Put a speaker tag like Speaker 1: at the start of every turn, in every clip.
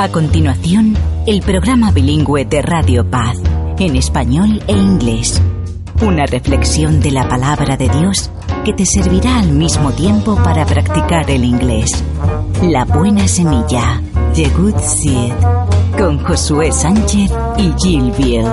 Speaker 1: A continuación, el programa bilingüe de Radio Paz, en español e inglés. Una reflexión de la palabra de Dios que te servirá al mismo tiempo para practicar el inglés. La buena semilla, The Good Seed, con Josué Sánchez y Jill Biel.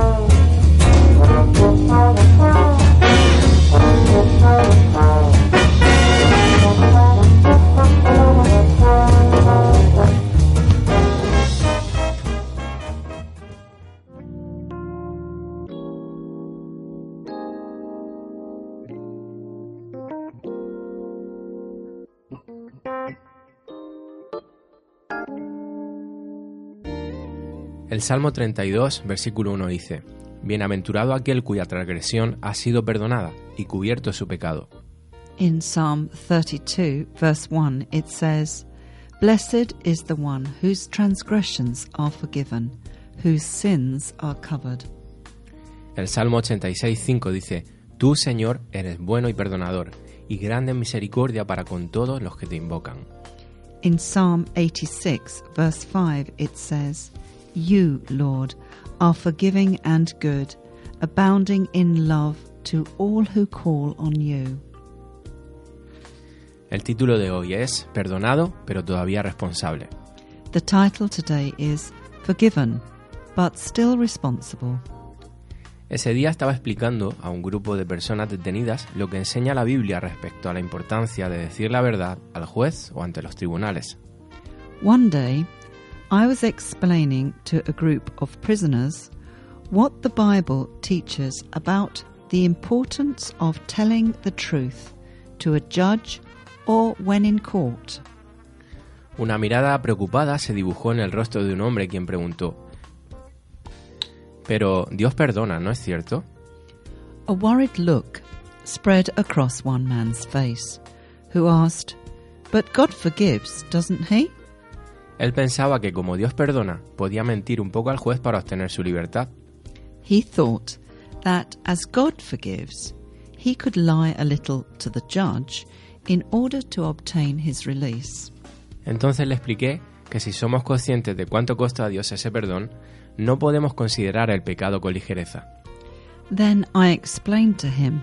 Speaker 2: El Salmo 32, versículo 1 dice, Bienaventurado aquel cuya transgresión ha sido perdonada y cubierto su pecado.
Speaker 3: In Psalm 32, verse 1, it says, Blessed is the one whose transgressions are forgiven, whose sins are covered.
Speaker 2: El Salmo 86, 5 dice, Tú, Señor, eres bueno y perdonador, y grande en misericordia para con todos los que te invocan.
Speaker 3: In Psalm 86, verse 5, it says, You, Lord, are forgiving and good, abounding in love to all who call on you.
Speaker 2: El título de hoy es Perdonado, pero todavía responsable.
Speaker 3: The title today is Forgiven, but still responsible.
Speaker 2: Ese día estaba explicando a un grupo de personas detenidas lo que enseña la Biblia respecto a la importancia de decir la verdad al juez o ante los tribunales.
Speaker 3: One day, I was explaining to a group of prisoners what the Bible teaches about the importance of telling the truth to a judge or when in court.
Speaker 2: Una mirada preocupada se dibujó en el rostro de un hombre quien preguntó, Pero Dios perdona, ¿no es cierto?
Speaker 3: A worried look spread across one man's face, who asked, But God forgives, doesn't he?
Speaker 2: Él pensaba que como Dios perdona, podía mentir un poco al juez para obtener su libertad.
Speaker 3: He thought that as God forgives, he could lie a little to the judge in order to obtain his release.
Speaker 2: Entonces le expliqué que si somos conscientes de cuánto cuesta a Dios ese perdón, no podemos considerar el pecado con ligereza.
Speaker 3: Then I explained to him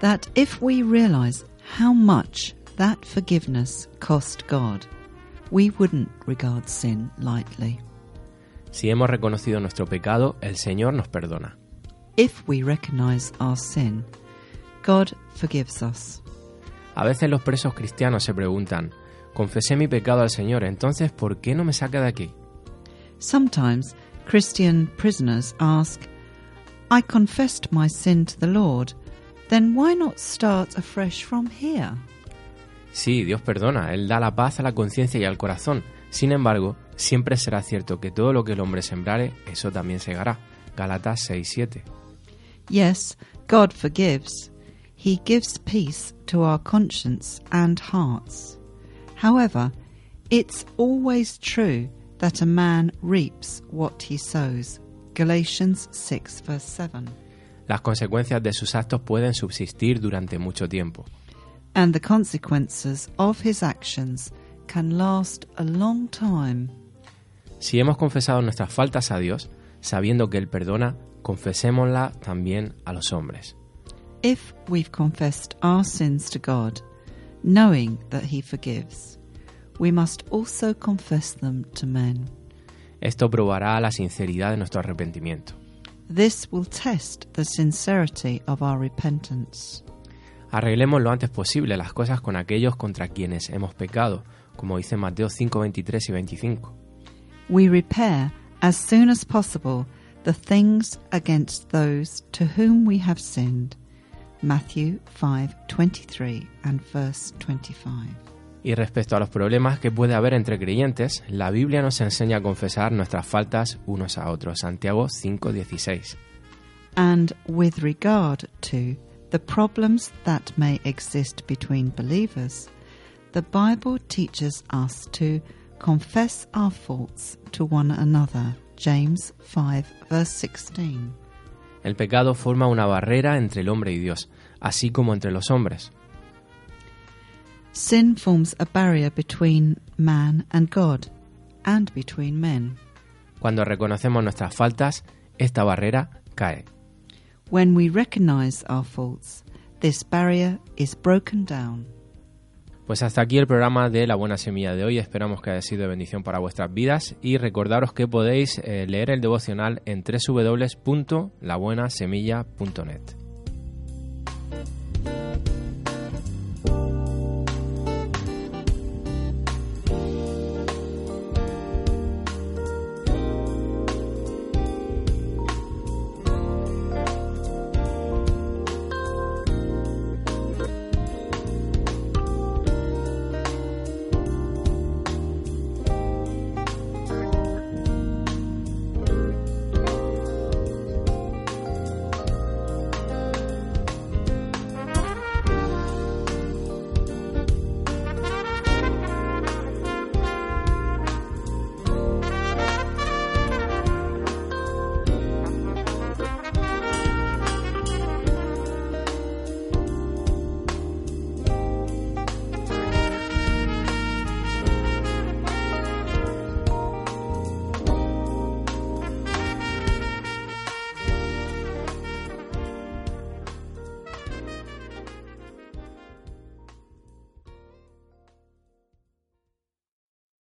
Speaker 3: that if we realize how much that forgiveness cost God, we wouldn't regard sin lightly.
Speaker 2: Si hemos reconocido nuestro pecado, el Señor nos perdona.
Speaker 3: If we recognize our sin, God forgives us.
Speaker 2: A veces los presos cristianos se preguntan, confesé mi pecado al Señor, entonces ¿por qué no me saca de aquí?
Speaker 3: Sometimes Christian prisoners ask, I confessed my sin to the Lord, then why not start afresh from here?
Speaker 2: Sí, Dios perdona, Él da la paz a la conciencia y al corazón. Sin embargo, siempre será cierto que todo lo que el hombre sembrare, eso también segará. Galatas 6:7.
Speaker 3: Yes, God forgives. He gives peace to our conscience and hearts. However, it's always true that a man reaps what he sows. Galatians 6, verse 7.
Speaker 2: Las consecuencias de sus actos pueden subsistir durante mucho tiempo.
Speaker 3: And the consequences of his actions can last a long time.
Speaker 2: Si hemos confesado nuestras faltas a Dios, sabiendo que Él perdona, confesémosla también a los hombres.
Speaker 3: If we've confessed our sins to God, knowing that He forgives, we must also confess them to men.
Speaker 2: Esto probará la sinceridad de nuestro arrepentimiento.
Speaker 3: This will test the sincerity of our repentance.
Speaker 2: Arreglemos lo antes posible las cosas con aquellos contra quienes hemos pecado, como dice Mateo 5, 23 y 25.
Speaker 3: We repair as soon as possible the things against those to whom we have sinned. Matthew 5:23 and verse 25.
Speaker 2: Y respecto a los problemas que puede haber entre creyentes, la Biblia nos enseña a confesar nuestras faltas unos a otros. Santiago 5:16.
Speaker 3: And with regard to the problems that may exist between believers, the Bible teaches us to confess our faults to one another. James 5 verse 16.
Speaker 2: El pecado forma una barrera entre el hombre y Dios, así como entre los hombres.
Speaker 3: Sin forms a barrier between man and God, and between men.
Speaker 2: Cuando reconocemos nuestras faltas, esta barrera cae.
Speaker 3: When we recognize our faults, this barrier is broken down.
Speaker 2: Pues hasta aquí el programa de La Buena Semilla de hoy. Esperamos que haya sido de bendición para vuestras vidas y recordaros que podéis eh, leer el devocional en www.labuenasemilla.net.